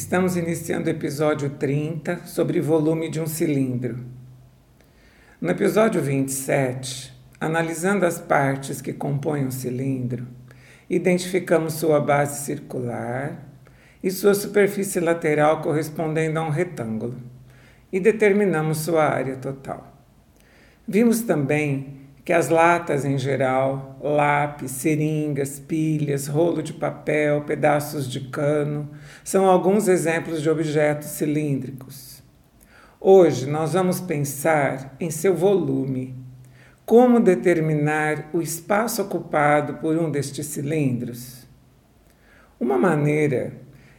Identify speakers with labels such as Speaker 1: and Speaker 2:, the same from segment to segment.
Speaker 1: Estamos iniciando o episódio 30 sobre volume de um cilindro. No episódio 27, analisando as partes que compõem um cilindro, identificamos sua base circular e sua superfície lateral correspondendo a um retângulo e determinamos sua área total. Vimos também que as latas em geral, lápis, seringas, pilhas, rolo de papel, pedaços de cano, são alguns exemplos de objetos cilíndricos. Hoje nós vamos pensar em seu volume. Como determinar o espaço ocupado por um destes cilindros? Uma maneira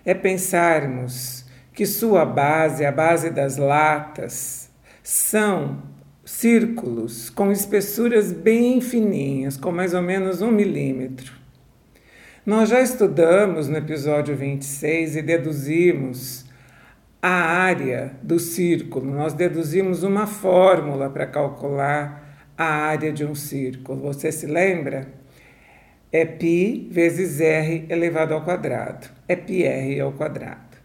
Speaker 1: é pensarmos que sua base, a base das latas, são círculos com espessuras bem fininhas, com mais ou menos um milímetro. Nós já estudamos no episódio 26 e deduzimos a área do círculo. Nós deduzimos uma fórmula para calcular a área de um círculo. Você se lembra? É π vezes r elevado ao quadrado. É πr ao quadrado.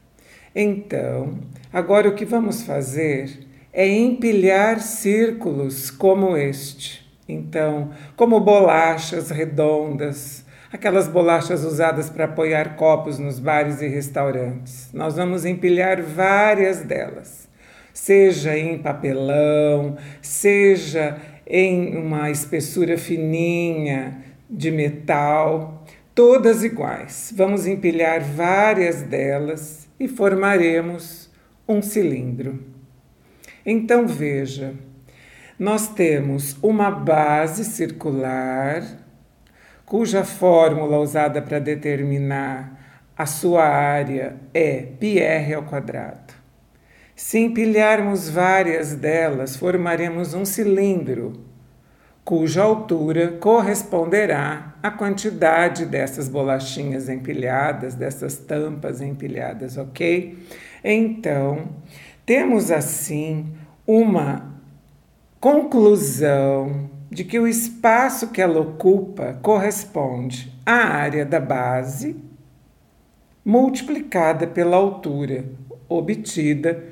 Speaker 1: Então, agora o que vamos fazer é empilhar círculos como este. Então, como bolachas redondas, aquelas bolachas usadas para apoiar copos nos bares e restaurantes. Nós vamos empilhar várias delas, seja em papelão, seja em uma espessura fininha de metal, todas iguais. Vamos empilhar várias delas e formaremos um cilindro. Então veja, nós temos uma base circular, cuja fórmula usada para determinar a sua área é πr ao quadrado. Se empilharmos várias delas, formaremos um cilindro, cuja altura corresponderá à quantidade dessas bolachinhas empilhadas, dessas tampas empilhadas, ok? Então, temos assim uma conclusão de que o espaço que ela ocupa corresponde à área da base multiplicada pela altura obtida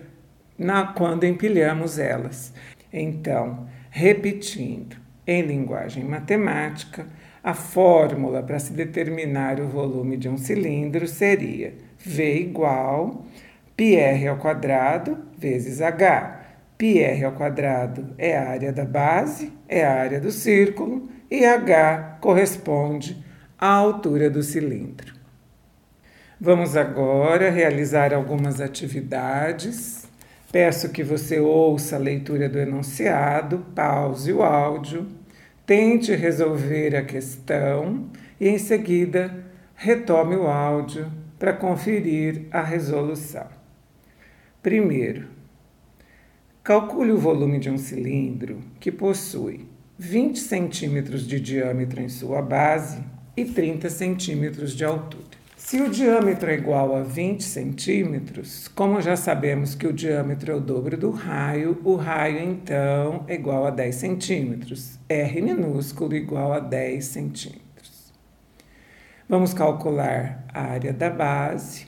Speaker 1: na, quando empilhamos elas. Então, repetindo, em linguagem matemática, a fórmula para se determinar o volume de um cilindro seria V igual πr ao quadrado vezes h. πr ao quadrado é a área da base, é a área do círculo, e h corresponde à altura do cilindro. Vamos agora realizar algumas atividades. Peço que você ouça a leitura do enunciado, pause o áudio, tente resolver a questão e, em seguida, retome o áudio para conferir a resolução. Primeiro, calcule o volume de um cilindro que possui 20 centímetros de diâmetro em sua base e 30 centímetros de altura. Se o diâmetro é igual a 20 centímetros, como já sabemos que o diâmetro é o dobro do raio, o raio então é igual a 10 centímetros. R minúsculo igual a 10 centímetros. Vamos calcular a área da base,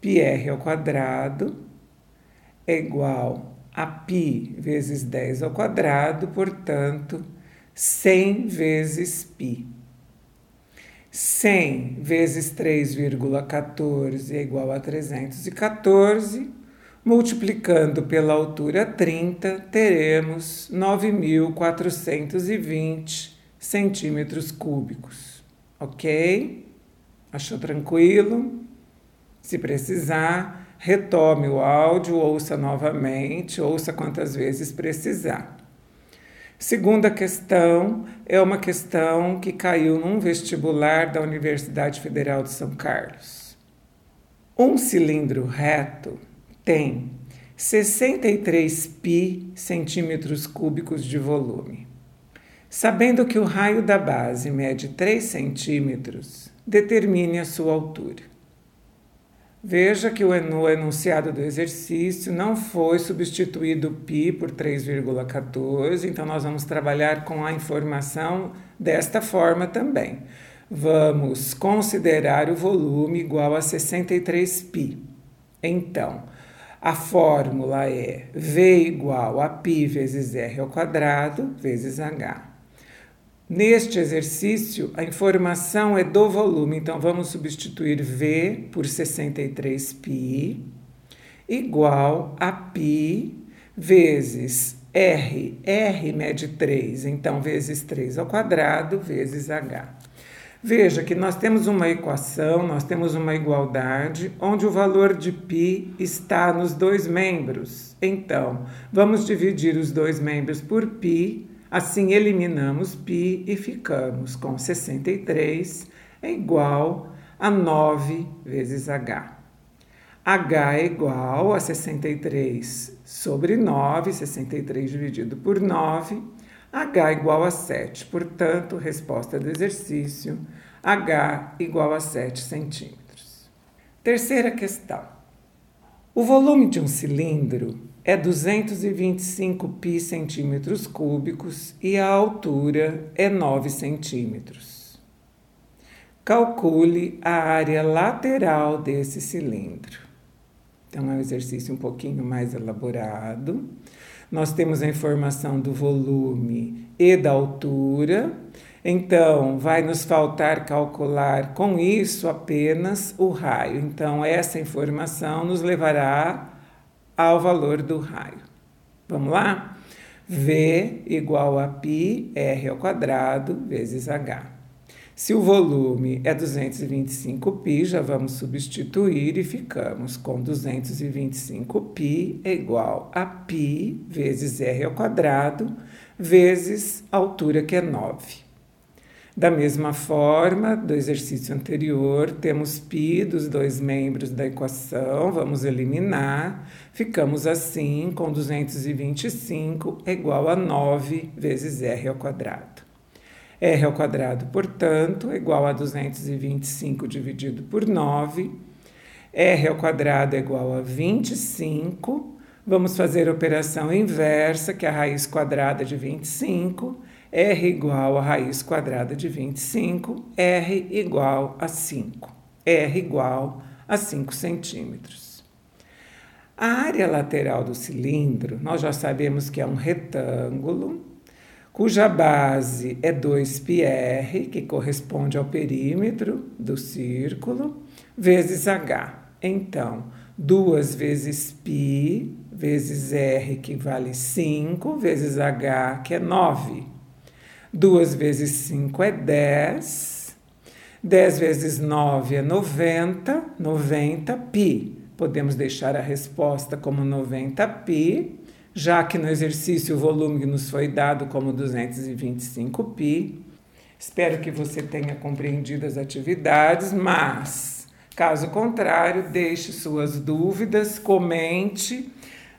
Speaker 1: πr ao quadrado, é igual a π vezes 10 ao quadrado, portanto, 100 vezes π. 100 vezes 3,14 é igual a 314. Multiplicando pela altura 30, teremos 9.420 centímetros cúbicos. Ok? Achou tranquilo? Se precisar, retome o áudio, ouça novamente, ouça quantas vezes precisar. Segunda questão é uma questão que caiu num vestibular da Universidade Federal de São Carlos. Um cilindro reto tem 63 pi centímetros cúbicos de volume. Sabendo que o raio da base mede 3 centímetros, determine a sua altura. Veja que no enunciado do exercício não foi substituído π por 3,14, então nós vamos trabalhar com a informação desta forma também. Vamos considerar o volume igual a 63π. Então, a fórmula é V igual a π vezes R ao quadrado vezes H. Neste exercício, a informação é do volume, então vamos substituir V por 63π igual a π vezes R. R mede 3, então vezes 3 ao quadrado vezes H. Veja que nós temos uma equação, nós temos uma igualdade, onde o valor de π está nos dois membros. Então, vamos dividir os dois membros por π, assim eliminamos π e ficamos com 63 é igual a 9 vezes h. h é igual a 63 sobre 9, 63 dividido por 9, H igual a 7. Portanto, resposta do exercício, H igual a 7 centímetros. Terceira questão. O volume de um cilindro é 225 pi centímetros cúbicos e a altura é 9 centímetros. Calcule a área lateral desse cilindro. Então, é um exercício um pouquinho mais elaborado. Nós temos a informação do volume e da altura. Então, vai nos faltar calcular com isso apenas o raio. Então, essa informação nos levará ao valor do raio. Vamos lá? V igual a π r ao quadrado vezes h. Se o volume é 225π, já vamos substituir e ficamos com 225π é igual a π vezes r ao quadrado vezes a altura que é 9. Da mesma forma, do exercício anterior, temos π dos dois membros da equação, vamos eliminar, ficamos assim com 225 é igual a 9 vezes r ao quadrado r ao quadrado, portanto, é igual a 225 dividido por 9. r ao quadrado é igual a 25. Vamos fazer a operação inversa, que é a raiz quadrada de 25. R igual a raiz quadrada de 25. r igual a 5. r igual a 5 centímetros. A área lateral do cilindro, nós já sabemos que é um retângulo cuja base é 2πr, que corresponde ao perímetro do círculo, vezes h. Então, 2 vezes π vezes r, que vale 5, vezes h, que é 9. 2 vezes 5 é 10. 10 vezes 9 é 90, 90 π. Podemos deixar a resposta como 90 π já que no exercício o volume nos foi dado como 225 pi. Espero que você tenha compreendido as atividades, mas, caso contrário, deixe suas dúvidas, comente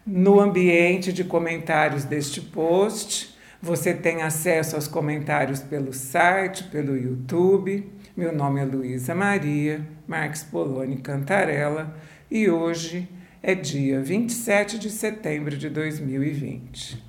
Speaker 1: no ambiente de comentários deste post. Você tem acesso aos comentários pelo site, pelo YouTube. Meu nome é Luísa Maria Marques Poloni Cantarella e hoje é dia 27 de setembro de 2020.